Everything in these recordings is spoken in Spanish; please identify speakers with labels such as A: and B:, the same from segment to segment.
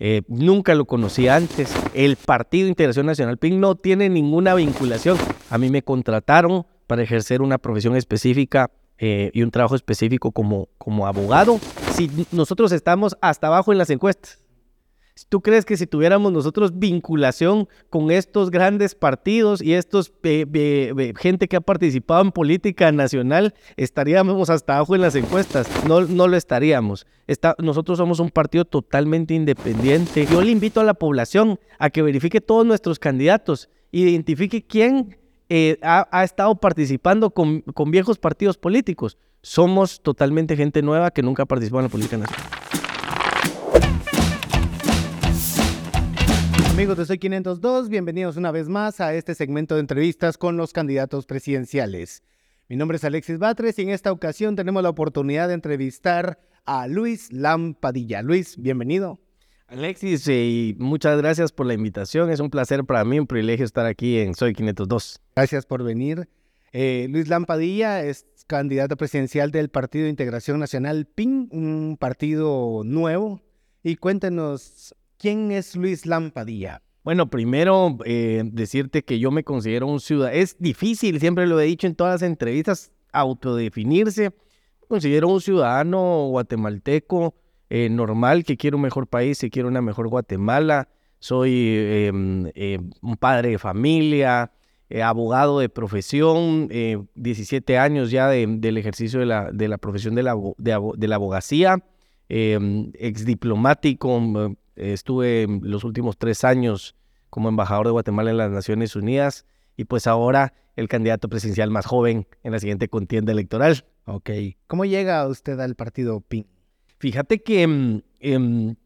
A: Eh, nunca lo conocí antes. El Partido Integración Nacional PIN no tiene ninguna vinculación. A mí me contrataron para ejercer una profesión específica eh, y un trabajo específico como, como abogado. Si nosotros estamos hasta abajo en las encuestas. ¿Tú crees que si tuviéramos nosotros vinculación con estos grandes partidos y estos gente que ha participado en política nacional, estaríamos hasta abajo en las encuestas? No, no lo estaríamos. Nosotros somos un partido totalmente independiente. Yo le invito a la población a que verifique todos nuestros candidatos, identifique quién eh, ha, ha, estado participando con, con viejos partidos políticos. Somos totalmente gente nueva que nunca ha participado en la política nacional.
B: Amigos de Soy 502, bienvenidos una vez más a este segmento de entrevistas con los candidatos presidenciales. Mi nombre es Alexis Batres y en esta ocasión tenemos la oportunidad de entrevistar a Luis Lampadilla. Luis, bienvenido.
A: Alexis, eh, y muchas gracias por la invitación. Es un placer para mí, un privilegio estar aquí en Soy 502.
B: Gracias por venir. Eh, Luis Lampadilla es candidato presidencial del Partido de Integración Nacional PIN, un partido nuevo. Y cuéntenos ¿Quién es Luis Lampadilla?
A: Bueno, primero eh, decirte que yo me considero un ciudadano. Es difícil, siempre lo he dicho en todas las entrevistas, autodefinirse. Considero un ciudadano guatemalteco eh, normal que quiere un mejor país, que quiere una mejor Guatemala. Soy em, eh, un padre de familia, abogado de profesión, 17 años ya del ejercicio de la, de la profesión de la, de la abogacía, em, ex diplomático estuve los últimos tres años como embajador de Guatemala en las Naciones Unidas y pues ahora el candidato presidencial más joven en la siguiente contienda electoral.
B: Ok. ¿Cómo llega usted al partido PIN?
A: Fíjate que em, em,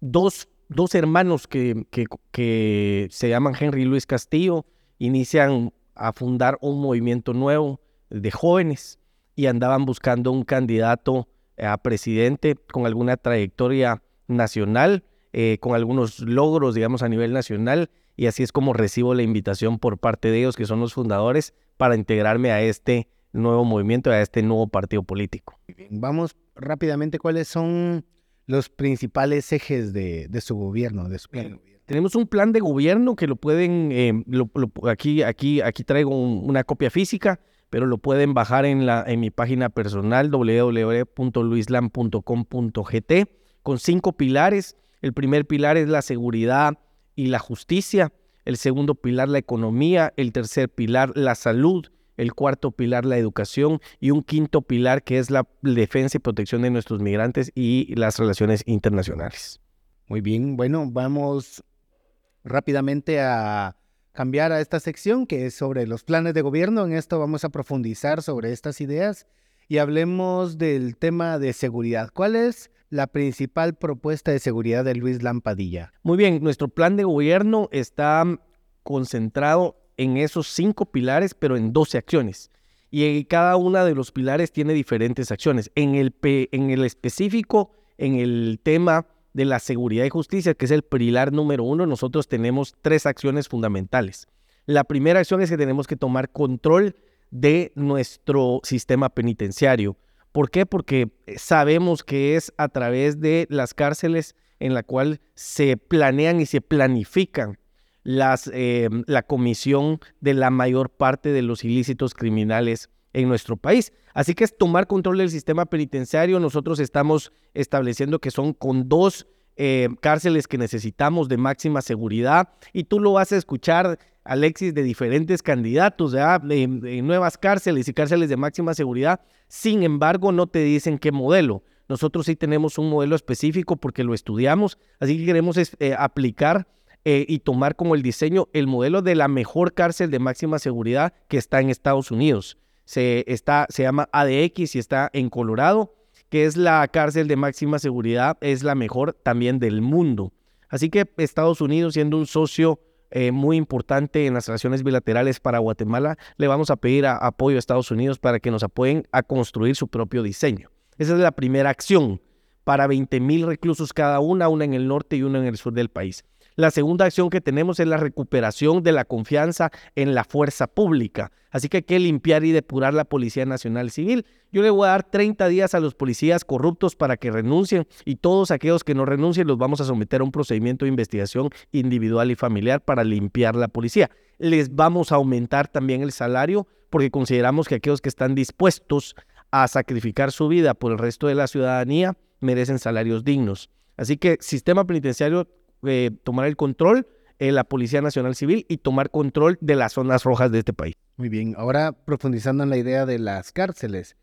A: dos, dos, hermanos que, que, que se llaman Henry Luis Castillo inician a fundar un movimiento nuevo de jóvenes y andaban buscando un candidato a presidente con alguna trayectoria nacional, eh, con algunos logros, digamos, a nivel nacional, y así es como recibo la invitación por parte de ellos, que son los fundadores, para integrarme a este nuevo movimiento, a este nuevo partido político.
B: Vamos rápidamente, ¿cuáles son los principales ejes de, su gobierno? De
A: Tenemos un plan de gobierno que lo pueden, eh, aquí, aquí, aquí traigo una copia física, pero lo pueden bajar en, la, en mi página personal www.luislam.com.gt con cinco pilares. El primer pilar es la seguridad y la justicia. El segundo pilar, la economía. El tercer pilar, la salud. El cuarto pilar, la educación. Y un quinto pilar que es la defensa y protección de nuestros migrantes y las relaciones internacionales.
B: Muy bien, bueno, vamos rápidamente a cambiar a esta sección que es sobre los planes de gobierno. En esto vamos a profundizar sobre estas ideas y hablemos del tema de seguridad. ¿Cuál es la principal propuesta de seguridad de Luis Lampadilla?
A: Muy bien, nuestro plan de gobierno está concentrado en esos cinco pilares, pero en 12 acciones. Y cada una de los pilares tiene diferentes acciones. En el, en el específico, en el tema de la seguridad y justicia, que es el pilar número uno, nosotros tenemos tres acciones fundamentales. La primera acción es que tenemos que tomar control de nuestro sistema penitenciario. ¿Por qué? Porque eh, sabemos que es a través de las cárceles en la cual se planean y se planifican las, eh, la comisión de la mayor parte de los ilícitos criminales en nuestro país. Así que es tomar control del sistema penitenciario. Nosotros estamos estableciendo que son con dos eh, cárceles que necesitamos de máxima seguridad y tú lo vas a escuchar, Alexis, de diferentes candidatos, de, nuevas cárceles y cárceles de máxima seguridad. Sin embargo, no te dicen qué modelo. Nosotros sí tenemos un modelo específico porque lo estudiamos, así que queremos eh, aplicar eh, y tomar como el diseño el modelo de la mejor cárcel de máxima seguridad que está en Estados Unidos. Se, está, se llama ADX y está en Colorado que es la cárcel de máxima seguridad, es la mejor también del mundo. Así que Estados Unidos, siendo un socio eh, muy importante en las relaciones bilaterales para Guatemala, le vamos a pedir apoyo a Estados Unidos para que nos apoyen a construir su propio diseño. Esa es la primera acción para 20 mil reclusos cada una, una en el norte y una en el sur del país. La segunda acción que tenemos es la recuperación de la confianza en la fuerza pública. Así que hay que limpiar y depurar la Policía Nacional Civil. Yo le voy a dar 30 días a los policías corruptos para que renuncien y todos aquellos que no renuncien los vamos a someter a un procedimiento de investigación individual y familiar para limpiar la policía. Les vamos a aumentar también el salario porque consideramos que aquellos que están dispuestos a sacrificar su vida por el resto de la ciudadanía merecen salarios dignos. Así que sistema penitenciario eh, tomar el control en la Policía Nacional Civil y tomar control de las zonas rojas de este país.
B: Muy bien, ahora profundizando en la idea de las cárceles.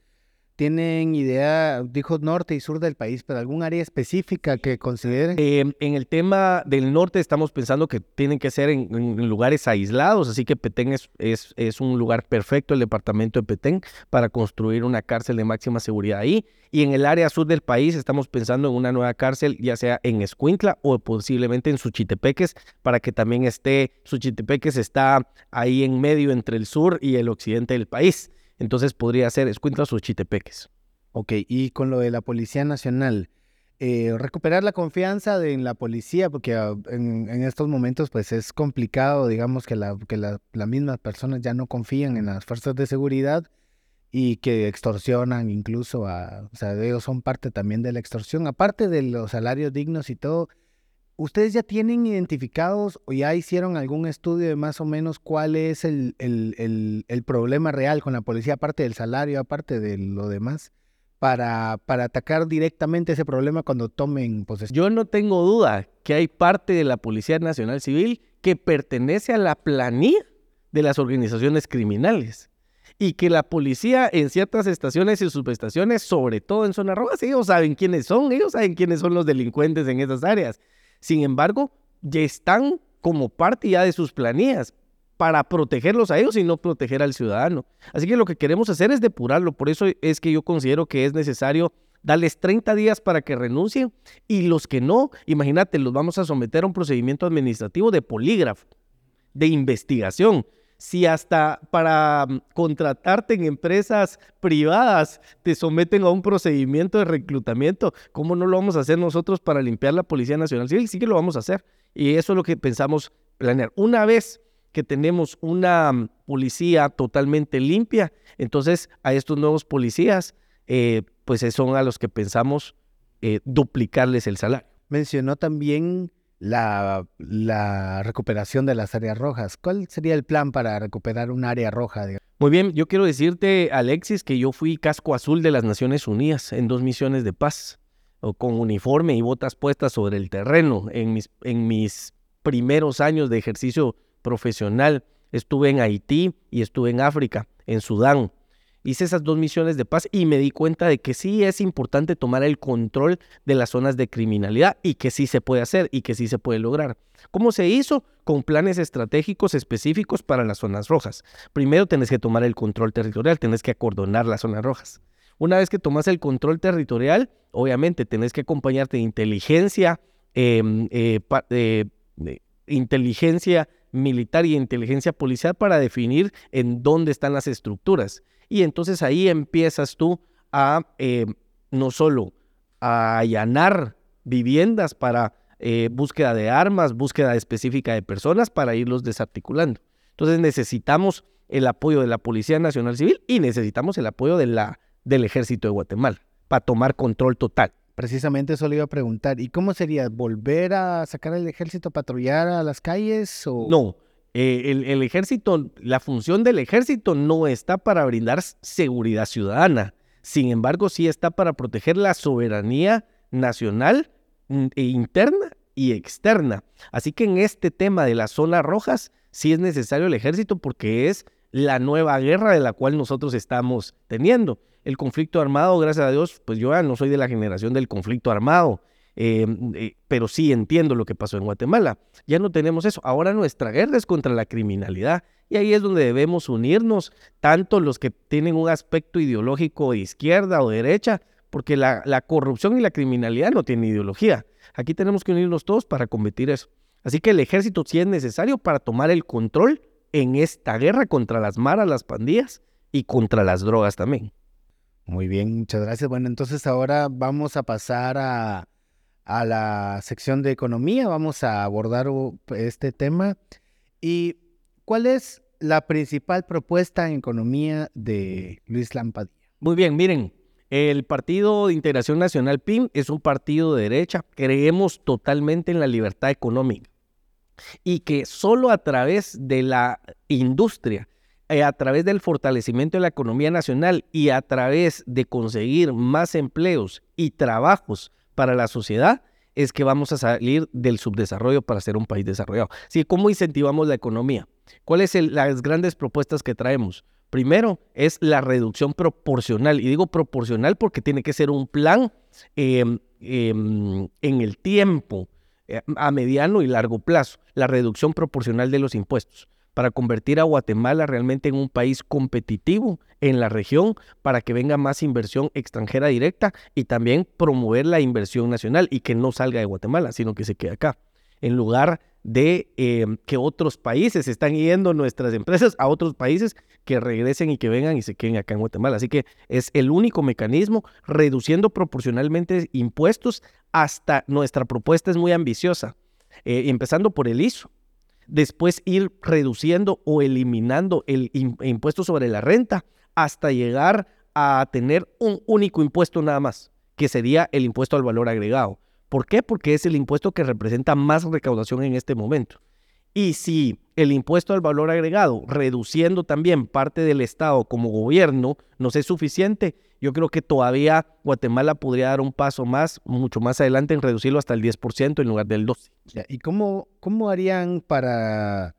B: ¿Tienen idea, dijo norte y sur del país, pero algún área específica que consideren?
A: Eh, en el tema del norte estamos pensando que tienen que ser en, lugares aislados, así que Petén es, es, es, un lugar perfecto, el departamento de Petén, para construir una cárcel de máxima seguridad ahí. Y en el área sur del país estamos pensando en una nueva cárcel, ya sea en Escuintla o posiblemente en Suchitepeques, para que también esté, Suchitepeques está ahí en medio entre el sur y el occidente del país. Entonces podría ser Escuintlas o Chitepeques.
B: Ok, y con lo de la Policía Nacional, eh, recuperar la confianza de, en la policía, porque ah, en, estos momentos pues es complicado, digamos, que, la, que las mismas personas ya no confían en las fuerzas de seguridad y que extorsionan incluso a, o sea, ellos son parte también de la extorsión, aparte de los salarios dignos y todo, ¿Ustedes ya tienen identificados o ya hicieron algún estudio de más o menos cuál es el, el, problema real con la policía, aparte del salario, aparte de lo demás, para, para atacar directamente ese problema cuando tomen posesión?
A: Yo no tengo duda que hay parte de la Policía Nacional Civil que pertenece a la planilla de las organizaciones criminales y que la policía en ciertas estaciones y subestaciones, sobre todo en zonas rojas, ellos saben quiénes son, ellos saben quiénes son los delincuentes en esas áreas. Sin embargo, ya están como parte ya de sus planillas para protegerlos a ellos y no proteger al ciudadano. Así que lo que queremos hacer es depurarlo. Por eso es que yo considero que es necesario darles 30 días para que renuncien y los que no, imagínate, los vamos a someter a un procedimiento administrativo de polígrafo, de investigación si hasta para mm, contratarte en empresas privadas te someten a un procedimiento de reclutamiento, ¿cómo no lo vamos a hacer nosotros para limpiar la Policía Nacional Civil? Sí que lo vamos a hacer. Y eso es lo que pensamos planear. Una vez que tenemos una mm, policía totalmente limpia, entonces a estos nuevos policías, eh, pues son a los que pensamos eh, duplicarles el salario.
B: Mencionó también la, recuperación de las áreas rojas. ¿Cuál sería el plan para recuperar un área roja?
A: Muy bien, yo quiero decirte, Alexis, que yo fui casco azul de las Naciones Unidas en dos misiones de paz, con uniforme y botas puestas sobre el terreno. En mis, en mis primeros años de ejercicio profesional estuve en Haití y estuve en África, en Sudán hice esas dos misiones de paz y me di cuenta de que sí es importante tomar el control de las zonas de criminalidad y que sí se puede hacer y que sí se puede lograr. ¿Cómo se hizo? Con planes estratégicos específicos para las zonas rojas. Primero tenés que tomar el control territorial, tenés que acordonar las zonas rojas. Una vez que tomas el control territorial, obviamente tenés que acompañarte de inteligencia, em, eh, inteligencia militar y inteligencia policial para definir en dónde están las estructuras y entonces ahí empiezas tú a eh, no solo a allanar viviendas para eh, búsqueda de armas, búsqueda específica de personas para irlos desarticulando. Entonces necesitamos el apoyo de la Policía Nacional Civil y necesitamos el apoyo de la, del Ejército de Guatemala para tomar control total.
B: Precisamente eso le iba a preguntar. ¿Y cómo sería? ¿Volver a sacar el ejército a patrullar a las calles? O...
A: No, eh, el, ejército, la función del ejército no está para brindar seguridad ciudadana. Sin embargo, sí está para proteger la soberanía nacional mm, e interna y externa. Así que en este tema de las zonas rojas, sí es necesario el ejército porque es la nueva guerra de la cual nosotros estamos teniendo. El conflicto armado, gracias a Dios, pues yo ya no soy de la generación del conflicto armado. Em, eh, pero sí entiendo lo que pasó en Guatemala. Ya no tenemos eso. Ahora nuestra guerra es contra la criminalidad. Y ahí es donde debemos unirnos, tanto los que tienen un aspecto ideológico de izquierda o derecha, porque la, la corrupción y la criminalidad no tienen ideología. Aquí tenemos que unirnos todos para combatir eso. Así que el ejército sí es necesario para tomar el control en esta guerra contra las maras, las pandillas y contra las drogas también.
B: Muy bien, muchas gracias. Bueno, entonces ahora vamos a pasar a, a la sección de economía. Vamos a abordar este tema. ¿Y cuál es la principal propuesta en economía de Luis Lampadilla?
A: Muy bien, miren, el Partido de Integración Nacional PIM es un partido de derecha. Creemos totalmente en la libertad económica y que solo a través de la industria, eh, a través del fortalecimiento de la economía nacional y a través de conseguir más empleos y trabajos para la sociedad, es que vamos a salir del subdesarrollo para ser un país desarrollado. Sí, ¿cómo incentivamos la economía? ¿Cuáles son las grandes propuestas que traemos? Primero es la reducción proporcional, y digo proporcional porque tiene que ser un plan em, em, en el tiempo, eh, a mediano y largo plazo, la reducción proporcional de los impuestos para convertir a Guatemala realmente en un país competitivo en la región, para que venga más inversión extranjera directa y también promover la inversión nacional y que no salga de Guatemala, sino que se quede acá, en lugar de eh, que otros países están yendo nuestras empresas a otros países que regresen y que vengan y se queden acá en Guatemala. Así que es el único mecanismo reduciendo proporcionalmente impuestos hasta nuestra propuesta es muy ambiciosa, eh, empezando por el ISO. Después ir reduciendo o eliminando el impuesto sobre la renta hasta llegar a tener un único impuesto nada más, que sería el impuesto al valor agregado. ¿Por qué? Porque es el impuesto que representa más recaudación en este momento. Y si el impuesto al valor agregado, reduciendo también parte del Estado como gobierno, no es suficiente, yo creo que todavía Guatemala podría dar un paso más, mucho más adelante, en reducirlo hasta el 10% en lugar del 12%.
B: ¿Y cómo, cómo harían para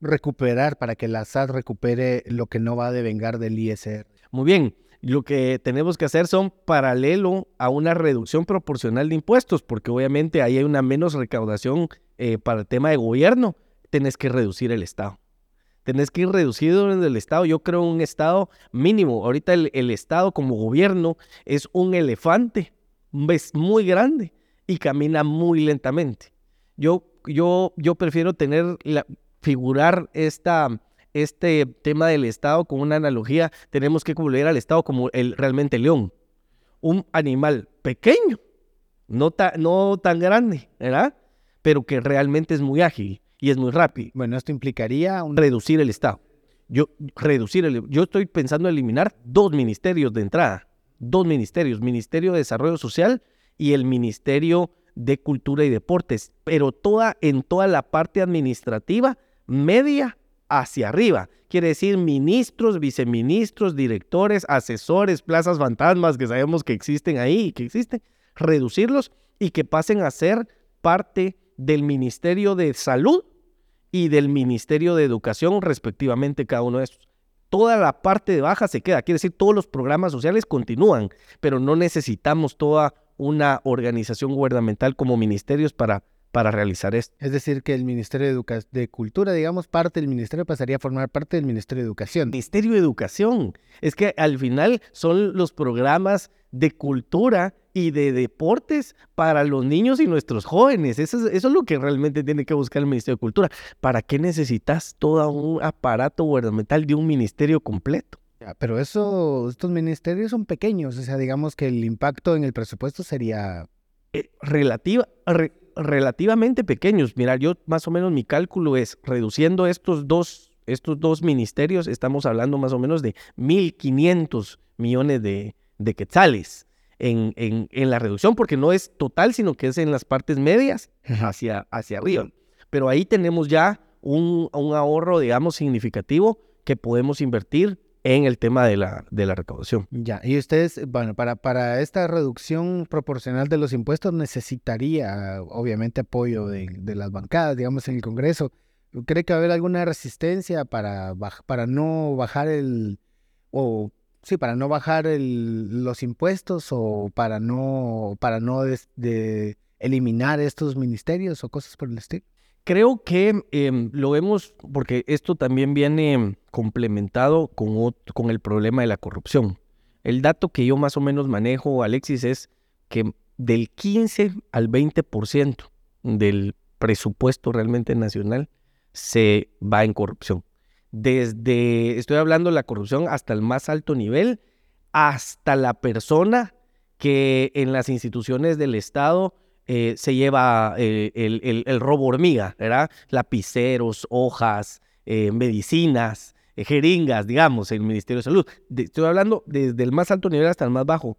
B: recuperar, para que la SAT recupere lo que no va a devengar del ISR?
A: Muy bien, lo que tenemos que hacer son paralelo a una reducción proporcional de impuestos, porque obviamente ahí hay una menos recaudación eh, para el tema de gobierno, tenés que reducir el Estado. Tenés que ir reducido en el Estado. Yo creo un Estado mínimo. Ahorita el, Estado como gobierno es un elefante, es muy grande y camina muy lentamente. Yo, yo, yo prefiero tener la, figurar esta, este tema del Estado con una analogía, tenemos que volver al Estado como el, realmente el león, un animal pequeño, no, no tan grande, ¿verdad? Pero que realmente es muy ágil y es muy rápido.
B: Bueno, esto implicaría
A: reducir el Estado. Yo, reducir el, yo estoy pensando en eliminar dos ministerios de entrada, dos ministerios, Ministerio de Desarrollo Social y el Ministerio de Cultura y Deportes, pero toda en toda la parte administrativa media hacia arriba. Quiere decir ministros, viceministros, directores, asesores, plazas fantasmas que sabemos que existen ahí y que existen, reducirlos y que pasen a ser parte del Ministerio de Salud y del Ministerio de Educación, respectivamente, cada uno de estos. Toda la parte de baja se queda, quiere decir, todos los programas sociales continúan, pero no necesitamos toda una organización gubernamental como ministerios para para realizar esto.
B: Es decir, que el Ministerio de, de, Cultura, digamos, parte del Ministerio pasaría a formar parte del Ministerio de Educación.
A: Ministerio de Educación. Es que al final son los programas de cultura y de deportes para los niños y nuestros jóvenes. Eso es, eso es lo que realmente tiene que buscar el Ministerio de Cultura. ¿Para qué necesitas todo un aparato gubernamental de un ministerio completo?
B: Pero eso, estos ministerios son pequeños, o sea, digamos que el impacto en el presupuesto sería...
A: Eh, relativa, relativamente pequeños. Mira, yo más o menos mi cálculo es reduciendo estos dos, estos dos ministerios, estamos hablando más o menos de 1.500 millones de, de quetzales en, en, en, la reducción, porque no es total, sino que es en las partes medias hacia, hacia arriba. Pero ahí tenemos ya un, un ahorro, digamos, significativo que podemos invertir en el tema de la, de la recaudación.
B: Ya, y ustedes, bueno, para, para esta reducción proporcional de los impuestos necesitaría, obviamente, apoyo de, de las bancadas, digamos, en el Congreso. ¿Cree que va a haber alguna resistencia para, para no bajar el, o sí, para no bajar los impuestos o para no, para no eliminar estos ministerios o cosas por el estilo?
A: Creo que em, lo vemos porque esto también viene complementado con, con el problema de la corrupción. El dato que yo más o menos manejo, Alexis, es que del 15 al 20% del presupuesto realmente nacional se va en corrupción. Desde, estoy hablando de la corrupción hasta el más alto nivel, hasta la persona que en las instituciones del Estado eh, se lleva eh, el, robo hormiga, ¿verdad? Lapiceros, hojas, eh, medicinas, jeringas, digamos, el Ministerio de Salud. estoy hablando desde el más alto nivel hasta el más bajo.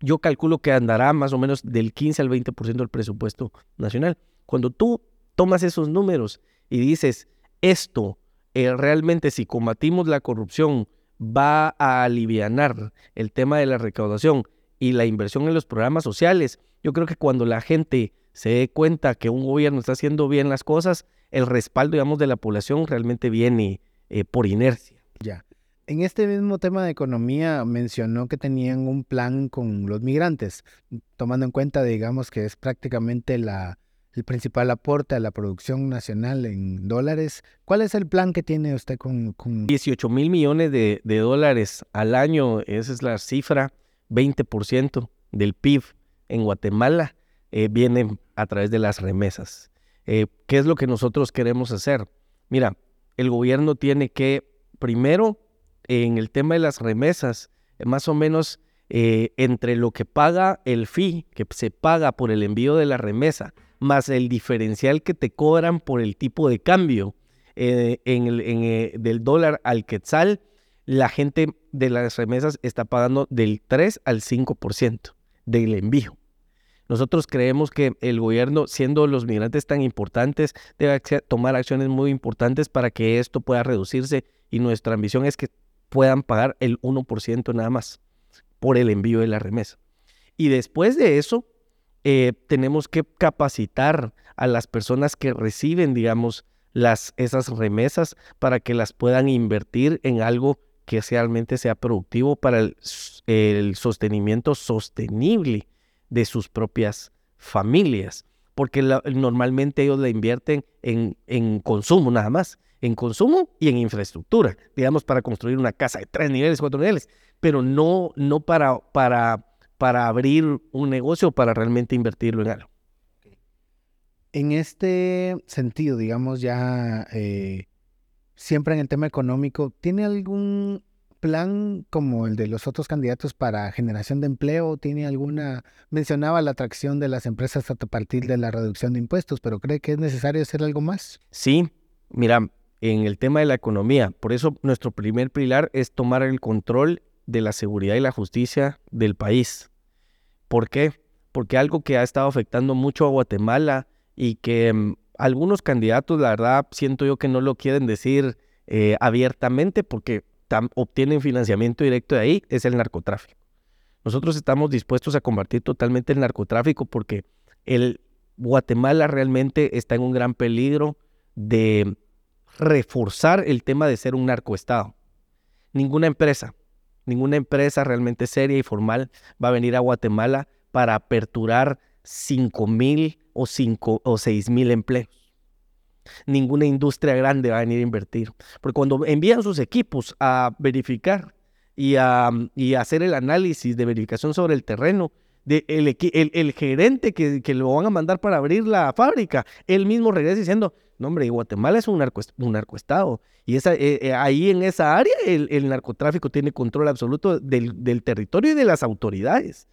A: Yo calculo que andará más o menos del 15 al 20% del presupuesto nacional. Cuando tú tomas esos números y dices, esto realmente si combatimos la corrupción va a aliviar el tema de la recaudación y la inversión en los programas sociales, yo creo que cuando la gente se dé cuenta que un gobierno está haciendo bien las cosas, el respaldo, digamos, de la población realmente viene eh, por inercia.
B: Ya. En este mismo tema de economía mencionó que tenían un plan con los migrantes, tomando en cuenta, digamos, que es prácticamente la, el principal aporte a la producción nacional en dólares. ¿Cuál es el plan que tiene usted con...?
A: 18 mil millones de, dólares al año, esa es la cifra, 20% del PIB en Guatemala eh, viene a través de las remesas. Eh, ¿Qué es lo que nosotros queremos hacer? Mira, el gobierno tiene que, primero, en el tema de las remesas, más o menos eh, entre lo que paga el fee, que se paga por el envío de la remesa, más el diferencial que te cobran por el tipo de cambio eh, en el, eh, del dólar al quetzal, la gente de las remesas está pagando del 3 al 5% del envío. Nosotros creemos que el gobierno, siendo los migrantes tan importantes, debe tomar acciones muy importantes para que esto pueda reducirse y nuestra ambición es que puedan pagar el 1% nada más por el envío de la remesa. Y después de eso, eh, tenemos que capacitar a las personas que reciben, digamos, las, esas remesas para que las puedan invertir en algo que realmente sea productivo para el, sostenimiento sostenible de sus propias familias. Porque normalmente ellos la invierten en, en consumo nada más, en consumo y en infraestructura, digamos, para construir una casa de tres niveles, cuatro niveles, pero no, no para, para para abrir un negocio para realmente invertirlo en algo.
B: En este sentido, digamos ya eh, siempre en el tema económico, ¿tiene algún plan como el de los otros candidatos para generación de empleo? ¿Tiene alguna, mencionaba la atracción de las empresas a partir de la reducción de impuestos, pero cree que es necesario hacer algo más?
A: Sí, mira, en el tema de la economía, por eso nuestro primer pilar es tomar el control de la seguridad y la justicia del país. ¿Por qué? Porque algo que ha estado afectando mucho a Guatemala y que mm, algunos candidatos, la verdad, siento yo que no lo quieren decir eh, abiertamente porque obtienen financiamiento directo de ahí, es el narcotráfico. Nosotros estamos dispuestos a combatir totalmente el narcotráfico porque el Guatemala realmente está en un gran peligro de reforzar el tema de ser un narcoestado. Ninguna empresa, Ninguna empresa realmente seria y formal va a venir a Guatemala para aperturar 5 mil o, o 6 mil empleos. Ninguna industria grande va a venir a invertir. Porque cuando envían sus equipos a verificar y a, y hacer el análisis de verificación sobre el terreno, de el, el, gerente que, que, lo van a mandar para abrir la fábrica, él mismo regresa diciendo, no hombre, Guatemala es un, narco, un narcoestado. Y eh, eh, ahí en esa área el, narcotráfico tiene control absoluto del, del, territorio y de las autoridades.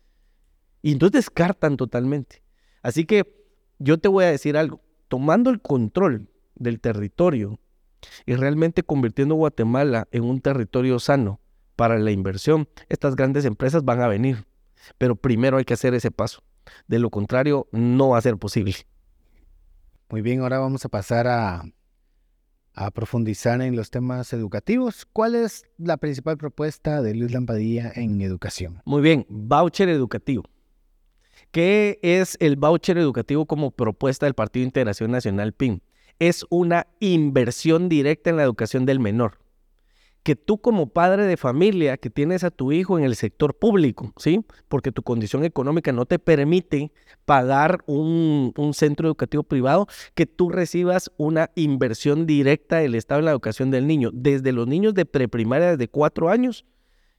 A: Y entonces descartan totalmente. Así que yo te voy a decir algo, tomando el control del territorio y realmente convirtiendo Guatemala en un territorio sano para la inversión, estas grandes empresas van a venir. Pero primero hay que hacer ese paso. De lo contrario, no va a ser posible.
B: Muy bien, ahora vamos a pasar a, profundizar en los temas educativos. ¿Cuál es la principal propuesta de Luis Lampadilla en educación?
A: Muy bien, voucher educativo. ¿Qué es el voucher educativo como propuesta del Partido Integración Nacional PIN? Es una inversión directa en la educación del menor que tú como padre de familia que tienes a tu hijo en el sector público, ¿sí? Porque tu condición económica no te permite pagar un, centro educativo privado, que tú recibas una inversión directa del Estado en la educación del niño. Desde los niños de preprimaria, desde cuatro años,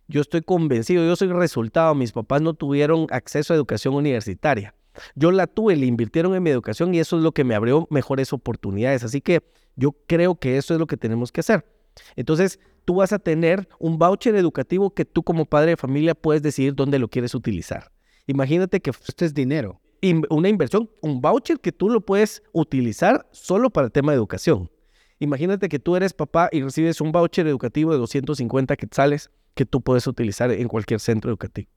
A: yo estoy convencido, yo soy resultado, mis papás no tuvieron acceso a educación universitaria. Yo la tuve, le invirtieron en mi educación y eso es lo que me abrió mejores oportunidades. Así que yo creo que eso es lo que tenemos que hacer. Entonces, tú vas a tener un voucher educativo que tú como padre de familia puedes decidir dónde lo quieres utilizar. Imagínate que
B: esto es dinero.
A: Una inversión, un voucher que tú lo puedes utilizar solo para el tema de educación. Imagínate que tú eres papá y recibes un voucher educativo de 250 quetzales que tú puedes utilizar en cualquier centro educativo.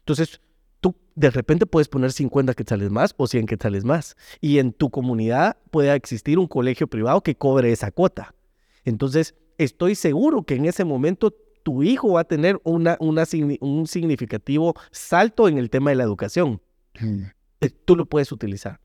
A: Entonces, tú de repente puedes poner 50 quetzales más o 100 quetzales más. Y en tu comunidad puede existir un colegio privado que cobre esa cuota. Entonces, estoy seguro que en ese momento tu hijo va a tener una, un significativo salto en el tema de la educación. Mm. Eh, tú lo puedes utilizar.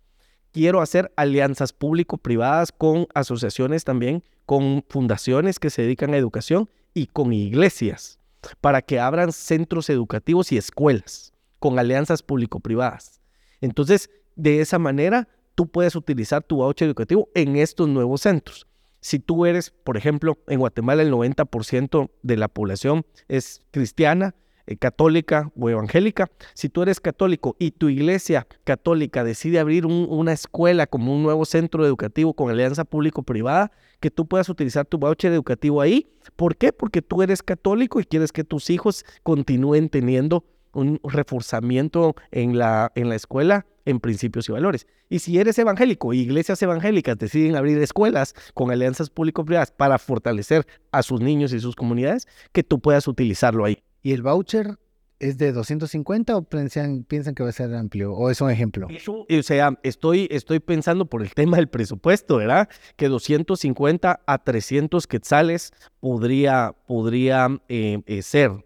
A: Quiero hacer alianzas público-privadas con asociaciones también, con fundaciones que se dedican a educación y con iglesias para que abran centros educativos y escuelas con alianzas público-privadas. Entonces, de esa manera, tú puedes utilizar tu voucher educativo en estos nuevos centros. Si tú eres, por ejemplo, en Guatemala el 90% de la población es cristiana, eh, católica o evangélica, si tú eres católico y tu iglesia católica decide abrir una escuela como un nuevo centro educativo con alianza público-privada, que tú puedas utilizar tu voucher educativo ahí. ¿Por qué? Porque tú eres católico y quieres que tus hijos continúen teniendo un reforzamiento en la, en la escuela en principios y valores. Y si eres evangélico y iglesias evangélicas deciden abrir escuelas con alianzas público-privadas para fortalecer a sus niños y sus comunidades, que tú puedas utilizarlo ahí.
B: ¿Y el voucher es de 250 o piensan, piensan que va a ser amplio? ¿O es un ejemplo?
A: o sea, estoy, estoy pensando por el tema del presupuesto, ¿verdad? Que 250 a 300 quetzales podría, podría eh, eh, ser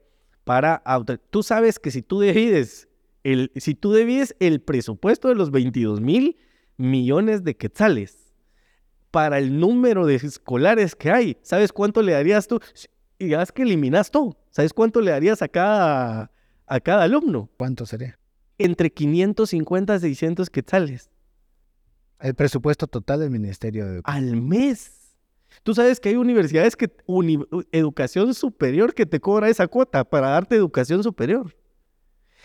A: para... Tú sabes que si tú divides el, si tú divides el presupuesto de los 22 mil millones de quetzales para el número de escolares que hay, ¿sabes cuánto le darías tú? Y ya que eliminas todo. ¿Sabes cuánto le darías a cada, a cada alumno?
B: ¿Cuánto sería?
A: Entre 550 y 600 quetzales.
B: El presupuesto total del Ministerio de
A: Educación. Al mes. Tú sabes que hay universidades que, educación superior que te cobra esa cuota para darte educación superior.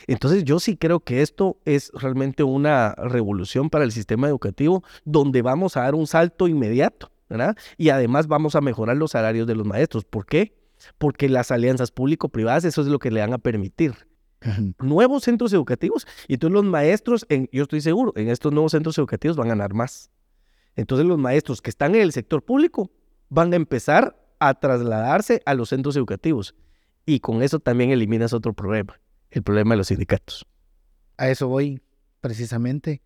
A: Entonces yo sí creo que esto es realmente una revolución para el sistema educativo donde vamos a dar un salto inmediato, ¿verdad? Y además vamos a mejorar los salarios de los maestros. ¿Por qué? porque las alianzas público-privadas, eso es lo que le van a permitir. Nuevos centros educativos y entonces los maestros, en, yo estoy seguro, en estos nuevos centros educativos van a ganar más. Entonces los maestros que están en el sector público van a empezar a trasladarse a los centros educativos y con eso también eliminas otro problema, el problema de los sindicatos.
B: A eso voy precisamente.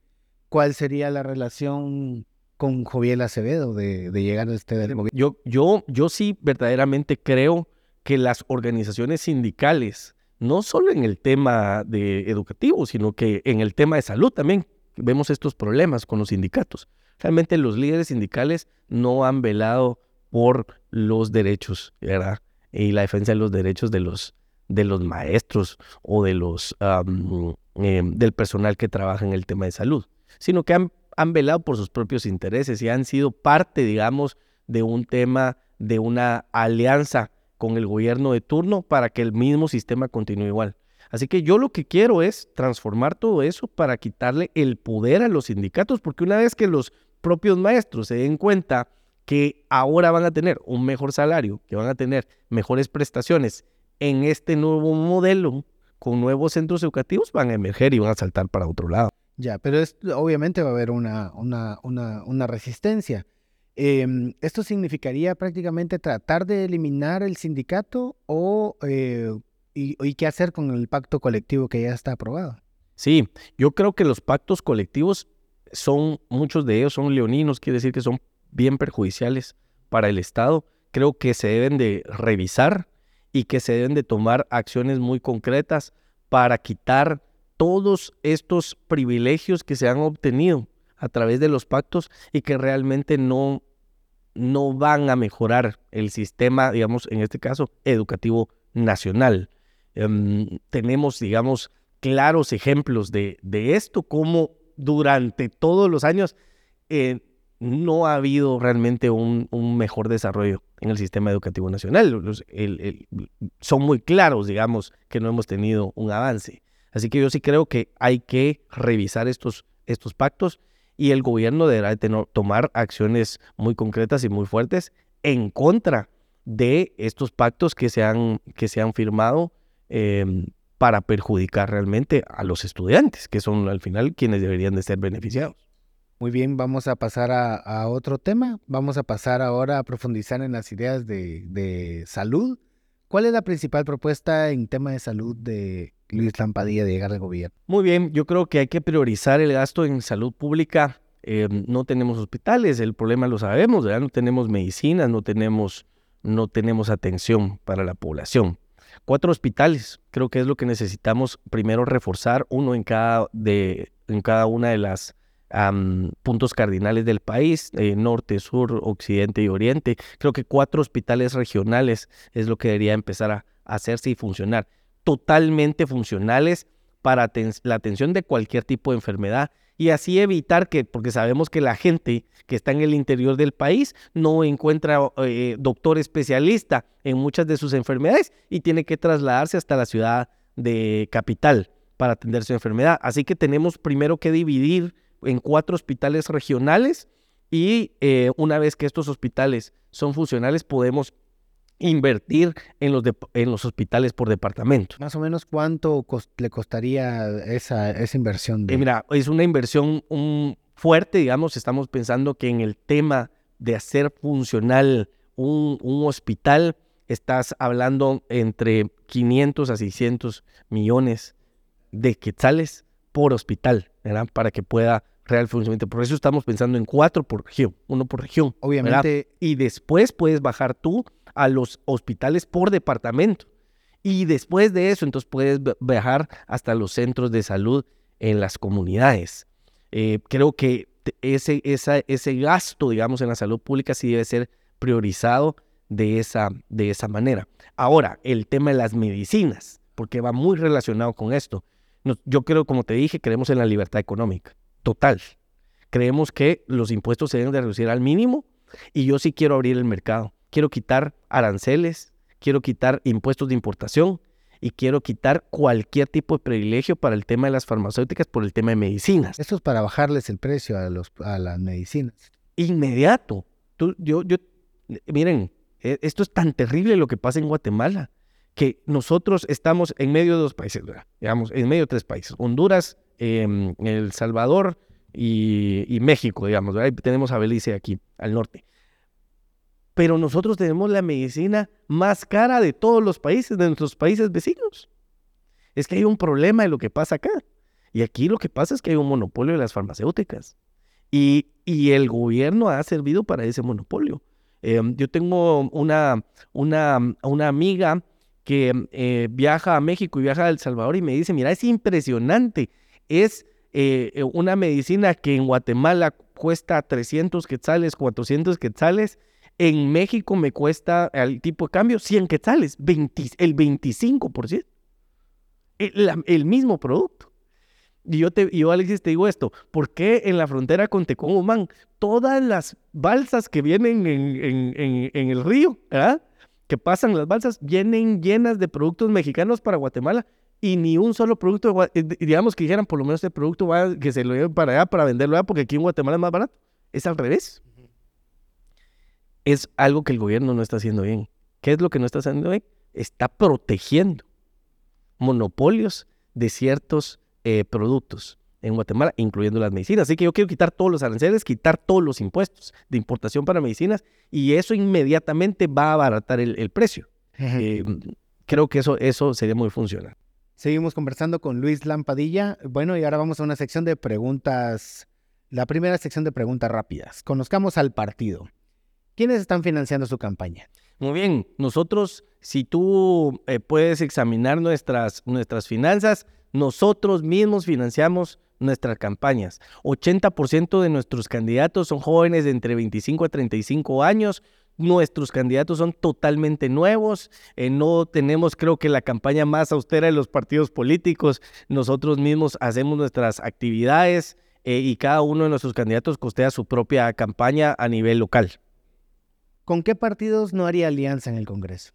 B: ¿Cuál sería la relación con Joviel Acevedo de, llegar a este
A: Yo, yo, yo sí verdaderamente creo que las organizaciones sindicales, no solo en el tema de educativo, sino que en el tema de salud también, vemos estos problemas con los sindicatos. Realmente los líderes sindicales no han velado por los derechos, ¿verdad? Y la defensa de los derechos de los, de los maestros o de los, eh, del personal que trabaja en el tema de salud, sino que han han velado por sus propios intereses y han sido parte, digamos, de un tema, de una alianza con el gobierno de turno para que el mismo sistema continúe igual. Así que yo lo que quiero es transformar todo eso para quitarle el poder a los sindicatos, porque una vez que los propios maestros se den cuenta que ahora van a tener un mejor salario, que van a tener mejores prestaciones en este nuevo modelo, con nuevos centros educativos, van a emerger y van a saltar para otro lado.
B: Ya, pero obviamente va a haber una, una, una, resistencia. Em, ¿Esto significaría prácticamente tratar de eliminar el sindicato o eh, y, qué hacer con el pacto colectivo que ya está aprobado?
A: Sí, yo creo que los pactos colectivos son, muchos de ellos son leoninos, quiere decir que son bien perjudiciales para el Estado. Creo que se deben de revisar y que se deben de tomar acciones muy concretas para quitar todos estos privilegios que se han obtenido a través de los pactos y que realmente no, no van a mejorar el sistema, digamos, en este caso, educativo nacional. Em, tenemos, digamos, claros ejemplos de, de, esto, como durante todos los años eh, no ha habido realmente un, mejor desarrollo en el sistema educativo nacional. son muy claros, digamos, que no hemos tenido un avance. Así que yo sí creo que hay que revisar estos, estos pactos y el gobierno deberá tomar acciones muy concretas y muy fuertes en contra de estos pactos que se han, que se han firmado em, para perjudicar realmente a los estudiantes, que son al final quienes deberían de ser beneficiados.
B: Muy bien, vamos a pasar a, otro tema. Vamos a pasar ahora a profundizar en las ideas de, salud. ¿Cuál es la principal propuesta en tema de salud de Luis Lampadilla de llegar al gobierno?
A: Muy bien, yo creo que hay que priorizar el gasto en salud pública. Eh, no tenemos hospitales, el problema lo sabemos, ¿verdad? no tenemos medicinas, no tenemos, no tenemos atención para la población. Cuatro hospitales, creo que es lo que necesitamos primero reforzar, uno en cada, de, en cada una de las puntos cardinales del país, eh, norte, sur, occidente y oriente. Creo que cuatro hospitales regionales es lo que debería empezar a, hacerse y funcionar. Totalmente funcionales para la atención de cualquier tipo de enfermedad y así evitar que, porque sabemos que la gente que está en el interior del país no encuentra eh, doctor especialista en muchas de sus enfermedades y tiene que trasladarse hasta la ciudad de capital para atender su enfermedad. Así que tenemos primero que dividir en cuatro hospitales regionales y eh, una vez que estos hospitales son funcionales podemos invertir en los, en los hospitales por departamento.
B: Más o menos cuánto le costaría esa, esa inversión.
A: Eh, mira, es una inversión fuerte, digamos, estamos pensando que en el tema de hacer funcional un, un hospital, estás hablando entre 500 a 600 millones de quetzales por hospital, ¿verdad? Para que pueda real funcionamiento. Por eso estamos pensando en cuatro por región, uno por región.
B: Obviamente.
A: Y después puedes bajar tú a los hospitales por departamento. Y después de eso, entonces puedes bajar hasta los centros de salud en las comunidades. Eh, creo que ese, esa, ese gasto, digamos, en la salud pública sí debe ser priorizado de esa, de esa manera. Ahora, el tema de las medicinas, porque va muy relacionado con esto yo creo, como te dije, creemos en la libertad económica, total. Creemos que los impuestos se deben de reducir al mínimo y yo sí quiero abrir el mercado. Quiero quitar aranceles, quiero quitar impuestos de importación y quiero quitar cualquier tipo de privilegio para el tema de las farmacéuticas por el tema de medicinas.
B: Esto es para bajarles el precio a, los, a las medicinas.
A: Inmediato. Tú, yo, yo, miren, e, esto es tan terrible lo que pasa en Guatemala que nosotros estamos en medio de dos países, digamos, en medio de tres países, Honduras, em, El Salvador y, México, digamos, tenemos a Belice aquí, al norte. Pero nosotros tenemos la medicina más cara de todos los países, de nuestros países vecinos. Es que hay un problema de lo que pasa acá. Y aquí lo que pasa es que hay un monopolio de las farmacéuticas. Y, y el gobierno ha servido para ese monopolio. Em, yo tengo una, una, una amiga que eh, viaja a México y viaja a El Salvador y me dice, mira, es impresionante, es eh, eh, una medicina que en Guatemala cuesta 300 quetzales, 400 quetzales, en México me cuesta al tipo de cambio 100 quetzales, 20, el 25%, el, el mismo producto. Y yo, te, yo, Alexis, te digo esto, ¿por qué en la frontera con Tecomumán todas las balsas que vienen en, el río, ¿verdad? Que pasan las balsas vienen llenas de productos mexicanos para Guatemala y ni un solo producto, eh, digamos que dijeran por lo menos este producto va, que se lo lleven para allá para venderlo allá porque aquí en Guatemala es más barato. Es al revés. Es algo que el gobierno no está haciendo bien. ¿Qué es lo que no está haciendo bien? Está protegiendo monopolios de ciertos eh, productos en Guatemala, incluyendo las medicinas. Así que yo quiero quitar todos los aranceles, quitar todos los impuestos de importación para medicinas y eso inmediatamente va a abaratar el, precio. Eh, creo que eso, eso sería muy funcional.
B: Seguimos conversando con Luis Lampadilla. Bueno, y ahora vamos a una sección de preguntas, la primera sección de preguntas rápidas. Conozcamos al partido. ¿Quiénes están financiando su campaña?
A: Muy bien, nosotros, si tú eh, puedes examinar nuestras, nuestras finanzas, nosotros mismos financiamos nuestras campañas. 80% de nuestros candidatos son jóvenes de entre 25 a 35 años. Nuestros candidatos son totalmente nuevos. Eh, no tenemos, creo que, la campaña más austera de los partidos políticos. Nosotros mismos hacemos nuestras actividades eh, y cada uno de nuestros candidatos costea su propia campaña a nivel local.
B: ¿Con qué partidos no haría alianza en el Congreso?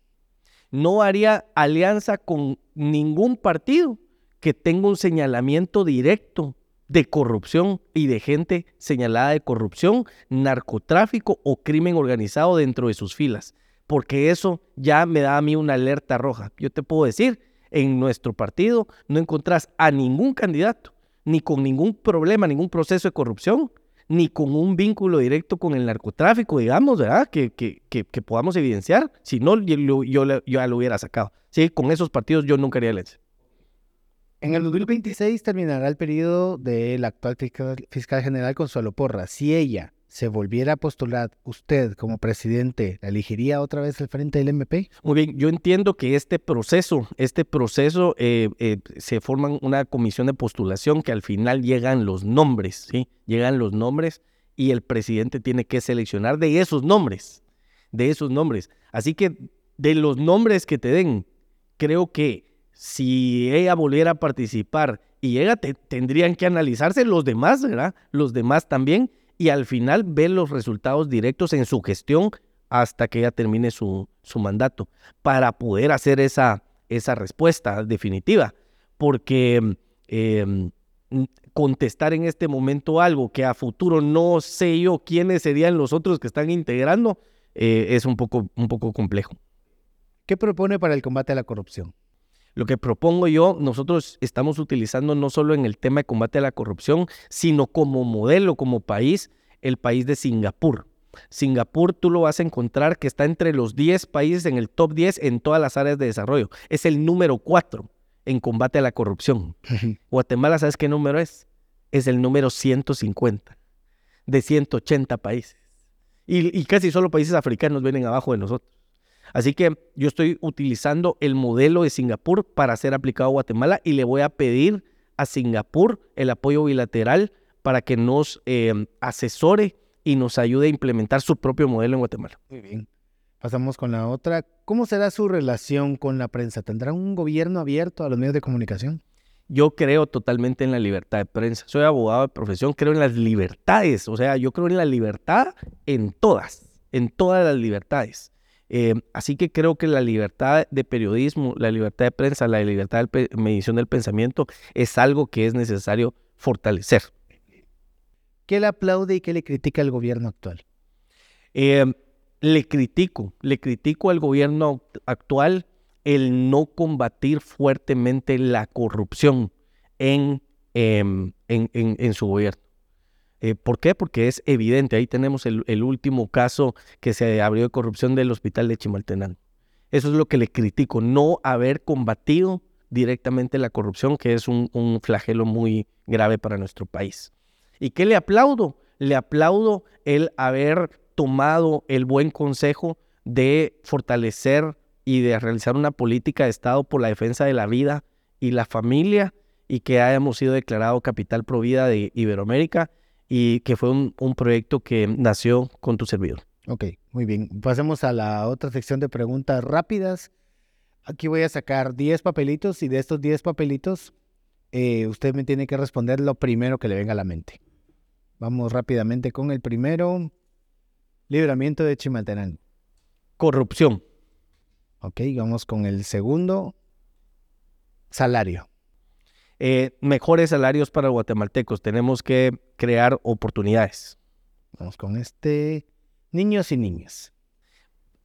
A: No haría alianza con ningún partido que tenga un señalamiento directo de corrupción y de gente señalada de corrupción, narcotráfico o crimen organizado dentro de sus filas, porque eso ya me da a mí una alerta roja. Yo te puedo decir, En nuestro partido no encontrás a ningún candidato, ni con ningún problema, ningún proceso de corrupción, ni con un vínculo directo con el narcotráfico, digamos, ¿verdad? Que, que, que, podamos evidenciar. Si no, yo, ya lo hubiera sacado. Sí, con esos partidos yo nunca haría el
B: En el 2026 terminará el periodo del actual fiscal, general Consuelo Porra. Si ella se volviera a postular, usted como presidente, elegiría otra vez el frente del MP?
A: Muy bien, yo entiendo que este proceso, este proceso, eh, eh, se forma una comisión de postulación que al final llegan los nombres, ¿sí? Llegan los nombres y el presidente tiene que seleccionar de esos nombres, de esos nombres. Así que de los nombres que te den, creo que si ella volviera a participar y ella tendrían que analizarse los demás, ¿verdad? Los demás también y al final ver los resultados directos en su gestión hasta que ella termine su, su mandato, para poder hacer esa, esa respuesta definitiva. Porque em, contestar en este momento algo que a futuro no sé yo quiénes serían los otros que están integrando, eh, es un poco, un poco complejo.
B: ¿Qué propone para el combate a la corrupción?
A: Lo que propongo yo, nosotros estamos utilizando no solo en el tema de combate a la corrupción, sino como modelo, como país, el país de Singapur. Singapur tú lo vas a encontrar que está entre los 10 países en el top 10 en todas las áreas de desarrollo. Es el número 4 en combate a la corrupción. Guatemala, ¿sabes qué número es? Es el número 150 de 180 países. Y, y casi solo países africanos vienen abajo de nosotros. Así que yo estoy utilizando el modelo de Singapur para ser aplicado a Guatemala y le voy a pedir a Singapur el apoyo bilateral para que nos em, asesore y nos ayude a implementar su propio modelo en Guatemala.
B: Muy bien. Pasamos con la otra. ¿Cómo será su relación con la prensa? ¿Tendrá un gobierno abierto a los medios de comunicación?
A: Yo creo totalmente en la libertad de prensa. Soy abogado de profesión, creo en las libertades. O sea, yo creo en la libertad en todas, en todas las libertades. Eh, así que creo que la libertad de periodismo, la libertad de prensa, la libertad de medición del pensamiento es algo que es necesario fortalecer.
B: ¿Qué le aplaude y qué le critica al gobierno actual?
A: Eh, le critico, le critico al gobierno actual el no combatir fuertemente la corrupción en, em, en su gobierno. Eh, ¿Por qué? Porque es evidente. Ahí tenemos el, último caso que se abrió de corrupción del hospital de Chimaltenango. Eso es lo que le critico, no haber combatido directamente la corrupción, que es un, flagelo muy grave para nuestro país. ¿Y qué le aplaudo? Le aplaudo el haber tomado el buen consejo de fortalecer y de realizar una política de Estado por la defensa de la vida y la familia y que hayamos sido declarado capital provida de Iberoamérica y que fue un, proyecto que nació con tu servidor.
B: Ok, muy bien. Pasemos a la otra sección de preguntas rápidas. Aquí voy a sacar 10 papelitos y de estos 10 papelitos eh, usted me tiene que responder lo primero que le venga a la mente. Vamos rápidamente con el primero. Libramiento de Chimaltenango.
A: Corrupción.
B: Ok, vamos con el segundo. Salario.
A: Eh, mejores salarios para guatemaltecos. Tenemos que crear oportunidades.
B: Vamos con este. Niños y niñas.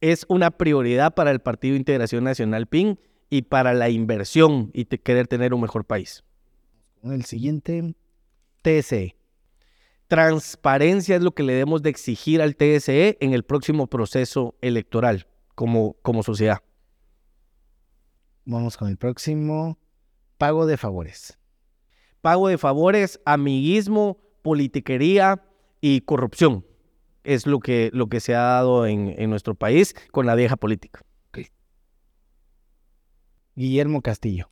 A: Es una prioridad para el Partido Integración Nacional PIN y para la inversión y querer tener un mejor país.
B: El siguiente. TSE.
A: Transparencia es lo que le debemos de exigir al TSE en el próximo proceso electoral como, como sociedad.
B: Vamos con el próximo. Pago de favores.
A: Pago de favores, amiguismo, politiquería y corrupción. Es lo que, lo que se ha dado en, nuestro país con la vieja política.
B: Guillermo Castillo.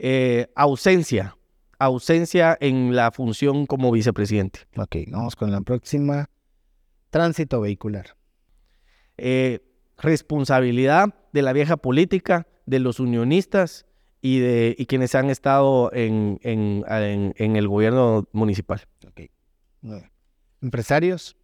A: Eh, ausencia. Ausencia en la función como vicepresidente.
B: Ok, vamos con la próxima. Tránsito vehicular.
A: Eh, responsabilidad de la vieja política, de los unionistas y de y quienes han estado en, en, el gobierno municipal.
B: Empresarios.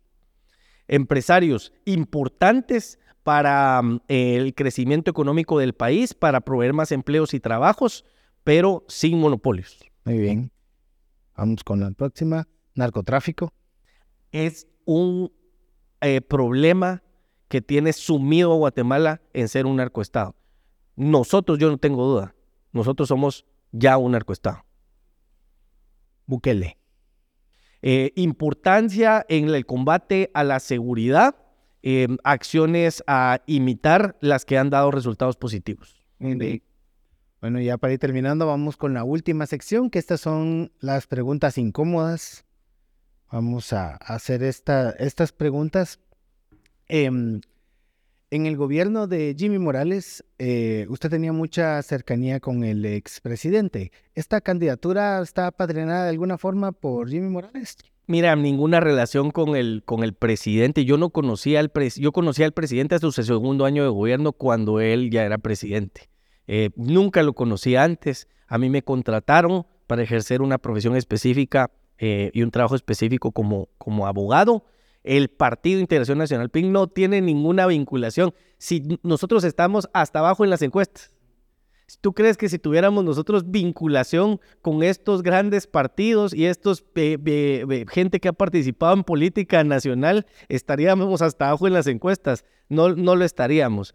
A: Empresarios importantes para mm, el crecimiento económico del país, para proveer más empleos y trabajos, pero sin monopolios.
B: Muy bien. Vamos con la próxima. Narcotráfico.
A: Es un eh, problema que tiene sumido a Guatemala en ser un narcoestado. Nosotros, yo no tengo duda, nosotros somos ya un narcoestado.
B: Bukele.
A: Eh, importancia en el combate a la seguridad, eh, acciones a imitar las que han dado resultados positivos.
B: Bueno, ya para ir terminando, vamos con la última sección, que estas son las preguntas incómodas. Vamos a hacer esta, estas preguntas. Em, en el gobierno de Jimmy Morales, eh, usted tenía mucha cercanía con el expresidente. ¿Esta candidatura está padrinada de alguna forma por Jimmy Morales?
A: Mira, ninguna relación con el, con el presidente. Yo no conocía al yo conocía al presidente hasta su segundo año de gobierno cuando él ya era presidente. Eh, nunca lo conocí antes. A mí me contrataron para ejercer una profesión específica eh, y un trabajo específico como, como abogado el Partido Integración Nacional PIN no tiene ninguna vinculación. Si nosotros estamos hasta abajo en las encuestas, ¿tú crees que si tuviéramos nosotros vinculación con estos grandes partidos y estos gente que ha participado en política nacional, estaríamos hasta abajo en las encuestas? No, no lo estaríamos.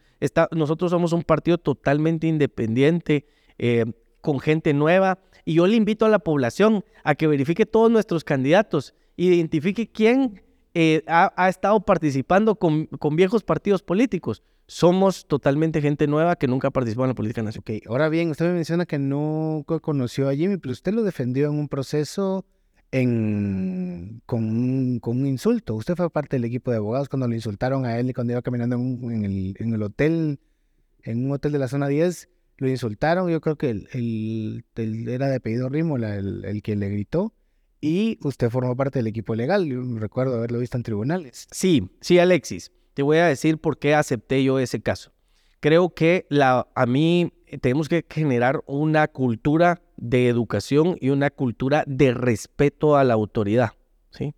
A: nosotros somos un partido totalmente independiente, eh, con gente nueva. Y yo le invito a la población a que verifique todos nuestros candidatos, identifique quién eh, ha, estado participando con, viejos partidos políticos. Somos totalmente gente nueva que nunca ha participado en la política nacional.
B: Okay. Ahora bien, usted me menciona que no conoció a Jimmy, pero usted lo defendió en un proceso en, con, con, un, insulto. Usted fue parte del equipo de abogados cuando lo insultaron a él y cuando iba caminando en, el, en el, hotel, en un hotel de la zona 10, lo insultaron. Yo creo que el, era de apellido Rímola el que le gritó y usted formó parte del equipo legal. Yo recuerdo haberlo visto en tribunales.
A: Sí, sí, Alexis. Te voy a decir por qué acepté yo ese caso. Creo que a mí eh, tenemos que generar una cultura de educación y una cultura de respeto a la autoridad, ¿sí?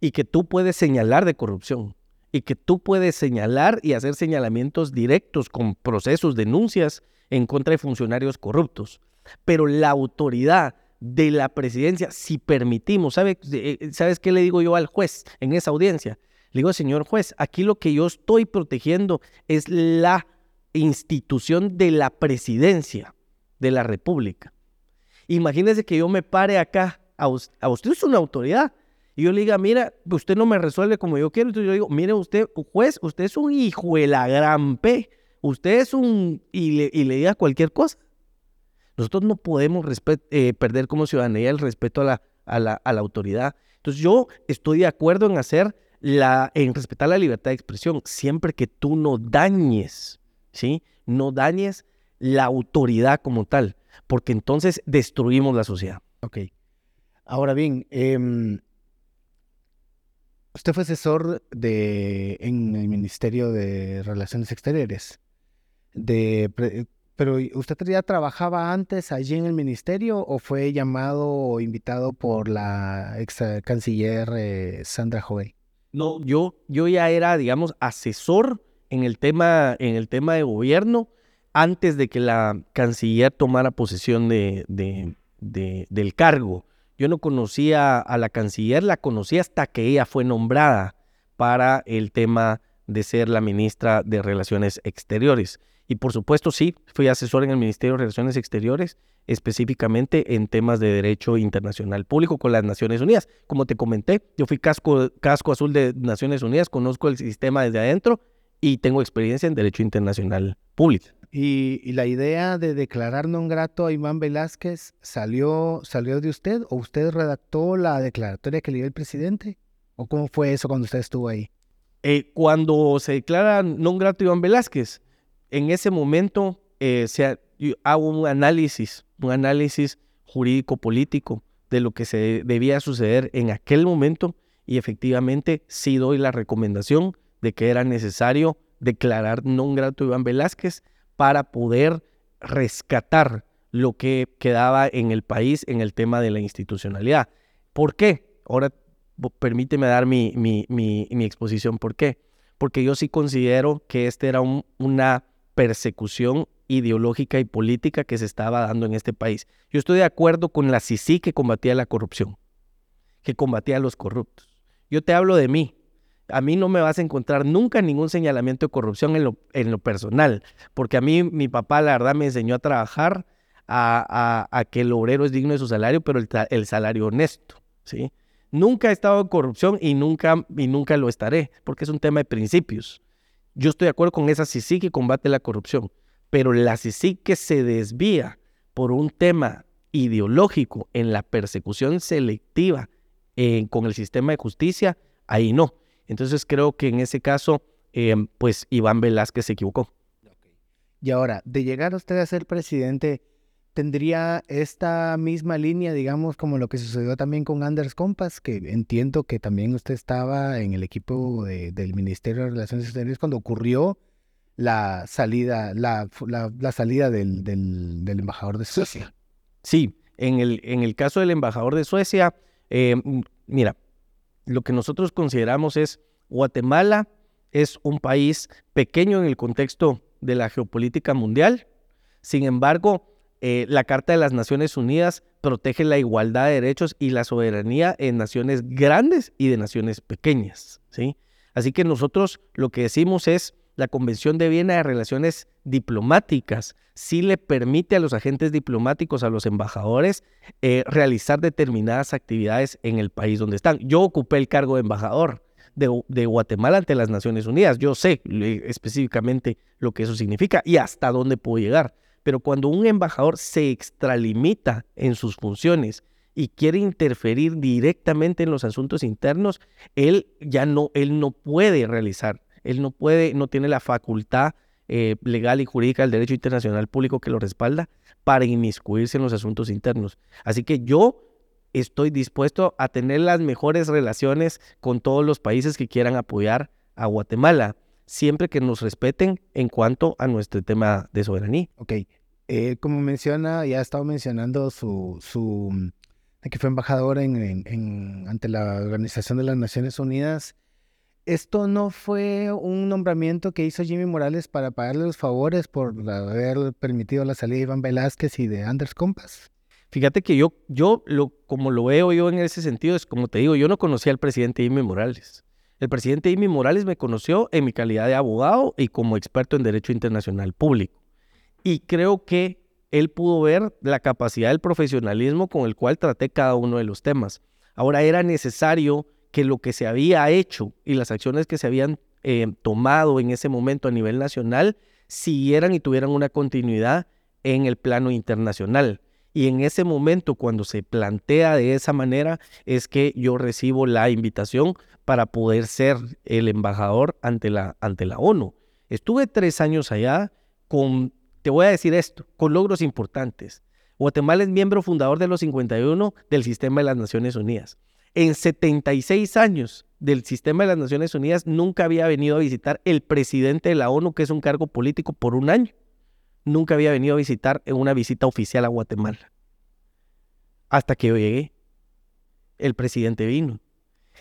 A: Y que tú puedes señalar de corrupción y que tú puedes señalar y hacer señalamientos directos con procesos, denuncias en contra de funcionarios corruptos. Pero la autoridad de la presidencia si permitimos. ¿Sabe, eh, ¿Sabes qué le digo yo al juez en esa audiencia? Le digo, señor juez, aquí lo que yo estoy protegiendo es la institución de la presidencia de la República. Imagínese que yo me pare acá, a, usted es una autoridad, y yo le diga, mira, usted no me resuelve como yo quiero. Entonces yo digo, mire usted, juez, usted es un hijo de la gran P. Usted es un... Y le, y le diga cualquier cosa. Nosotros no podemos eh, perder como ciudadanía el respeto a la, autoridad. Entonces yo estoy de acuerdo en en respetar la libertad de expresión, siempre que tú no dañes, ¿sí? No dañes la autoridad como tal, porque entonces destruimos la sociedad.
B: Ok. Ahora bien, em, usted fue asesor de, en el Ministerio de Relaciones Exteriores. De, pero ¿usted ya trabajaba antes allí en el ministerio o fue llamado o invitado por la ex canciller eh, Sandra Joel?
A: No, yo, yo ya era, digamos, asesor en el tema, en el tema de gobierno antes de que la canciller tomara posesión de, del cargo. Yo no conocía a la canciller, la conocí hasta que ella fue nombrada para el tema de ser la ministra de Relaciones Exteriores. Y por supuesto, sí, fui asesor en el Ministerio de Relaciones Exteriores, específicamente en temas de derecho internacional público con las Naciones Unidas. Como te comenté, yo fui casco, casco azul de Naciones Unidas, conozco el sistema desde adentro y tengo experiencia en derecho internacional público.
B: ¿Y, la idea de declarar non grato a Iván Velázquez salió, salió de usted o usted redactó la declaratoria que le dio el presidente? ¿O cómo fue eso cuando usted estuvo ahí?
A: Eh, cuando se declara non grato a Iván Velázquez, en ese momento eh, se, hago un análisis, un análisis jurídico-político de lo que se debía suceder en aquel momento y efectivamente sí doy la recomendación de que era necesario declarar non grato a Iván Velázquez para poder rescatar lo que quedaba en el país en el tema de la institucionalidad. ¿Por qué? Ahora permíteme dar mi, exposición. ¿Por qué? Porque yo sí considero que este era un, una persecución ideológica y política que se estaba dando en este país. Yo estoy de acuerdo con la CICI que combatía la corrupción, que combatía a los corruptos. Yo te hablo de mí. A mí no me vas a encontrar nunca ningún señalamiento de corrupción en lo, personal, porque a mí mi papá la verdad me enseñó a trabajar, a, que el obrero es digno de su salario, pero el, salario honesto, ¿sí? Nunca he estado en corrupción y nunca, y nunca lo estaré, porque es un tema de principios. Yo estoy de acuerdo con esa CICI que combate la corrupción, pero la CICI que se desvía por un tema ideológico en la persecución selectiva con el sistema de justicia, ahí no. Entonces creo que en ese caso, eh, pues Iván Velázquez se equivocó.
B: Y ahora, de llegar usted a ser presidente, ¿tendría esta misma línea, digamos, como lo que sucedió también con Anders Compas, que entiendo que también usted estaba en el equipo del Ministerio de Relaciones Exteriores cuando ocurrió la salida, la, salida del, del, embajador de Suecia?
A: Sí, en el, en el caso del embajador de Suecia, eh, mira, lo que nosotros consideramos es Guatemala es un país pequeño en el contexto de la geopolítica mundial. Sin embargo, eh, la Carta de las Naciones Unidas protege la igualdad de derechos y la soberanía en naciones grandes y de naciones pequeñas. ¿sí? Así que nosotros lo que decimos es, la Convención de Viena de Relaciones Diplomáticas sí le permite a los agentes diplomáticos, a los embajadores, eh, realizar determinadas actividades en el país donde están. Yo ocupé el cargo de embajador de, Guatemala ante las Naciones Unidas. Yo sé específicamente lo que eso significa y hasta dónde puedo llegar. Pero cuando un embajador se extralimita en sus funciones y quiere interferir directamente en los asuntos internos, él ya no, él no puede realizar, él no puede, no tiene la facultad eh, legal y jurídica del derecho internacional público que lo respalda para inmiscuirse en los asuntos internos. Así que yo estoy dispuesto a tener las mejores relaciones con todos los países que quieran apoyar a Guatemala, siempre que nos respeten en cuanto a nuestro tema de soberanía.
B: Ok, eh, como menciona, ya ha estado mencionando su, su que fue embajador en, ante la Organización de las Naciones Unidas. ¿Esto no fue un nombramiento que hizo Jimmy Morales para pagarle los favores por haber permitido la salida de Iván Velázquez y de Anders Compas?
A: Fíjate que yo, yo lo, como lo veo yo en ese sentido, es como te digo, yo no conocía al presidente Jimmy Morales. El presidente Jimmy Morales me conoció en mi calidad de abogado y como experto en Derecho Internacional Público. Y creo que él pudo ver la capacidad del profesionalismo con el cual traté cada uno de los temas. Ahora era necesario que lo que se había hecho y las acciones que se habían eh, tomado en ese momento a nivel nacional siguieran y tuvieran una continuidad en el plano internacional. Y en ese momento, cuando se plantea de esa manera, es que yo recibo la invitación para poder ser el embajador ante la, ante la ONU. Estuve tres años allá con, te voy a decir esto, con logros importantes. Guatemala es miembro fundador de los 51 del sistema de las Naciones Unidas. En 76 años del sistema de las Naciones Unidas nunca había venido a visitar el presidente de la ONU, que es un cargo político, por un año. Nunca había venido a visitar en una visita oficial a Guatemala. Hasta que yo llegué. El presidente vino.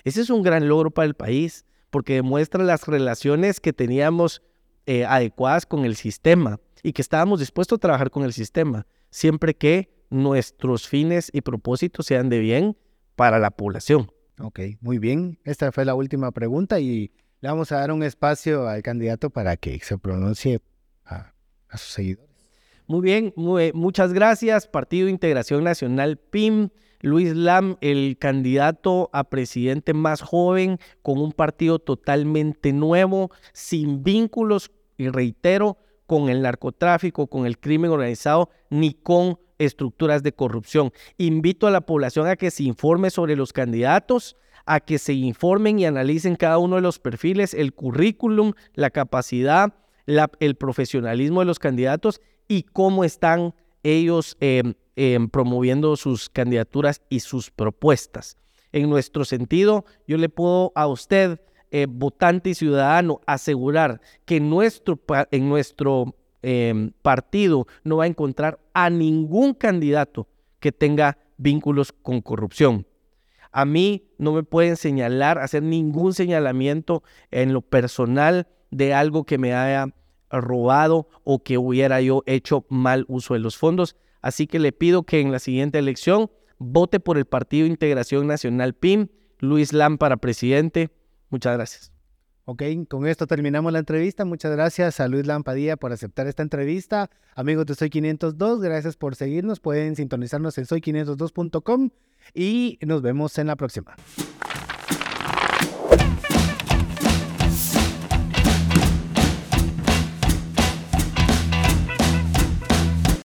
A: Ese es un gran logro para el país porque demuestra las relaciones que teníamos eh, adecuadas con el sistema y que estábamos dispuestos a trabajar con el sistema, siempre que nuestros fines y propósitos sean de bien para la población.
B: Ok, muy bien. Esta fue la última pregunta y le vamos a dar un espacio al candidato para que se pronuncie a, sus seguidores.
A: Muy bien, muchas gracias. Partido Integración Nacional PIM. Luis Lam, el candidato a presidente más joven, con un partido totalmente nuevo, sin vínculos, y reitero, con el narcotráfico, con el crimen organizado, ni con estructuras de corrupción. Invito a la población a que se informe sobre los candidatos, a que se informen y analicen cada uno de los perfiles, el currículum, la capacidad, el profesionalismo de los candidatos y cómo están ellos em, em, promoviendo sus candidaturas y sus propuestas. En nuestro sentido, yo le puedo a usted, eh, votante y ciudadano, asegurar que nuestro, en nuestro Em, partido no va a encontrar a ningún candidato que tenga vínculos con corrupción. A mí no me pueden señalar, hacer ningún señalamiento en lo personal de algo que me haya robado o que hubiera yo hecho mal uso de los fondos. Así que le pido que en la siguiente elección vote por el Partido Integración Nacional PIM, Luis Lam para presidente. Muchas gracias.
B: Ok, con esto terminamos la entrevista. Muchas gracias a Luis Lampadilla por aceptar esta entrevista. Amigos de Soy 502, gracias por seguirnos. Pueden sintonizarnos en soy502.com y nos vemos en la próxima.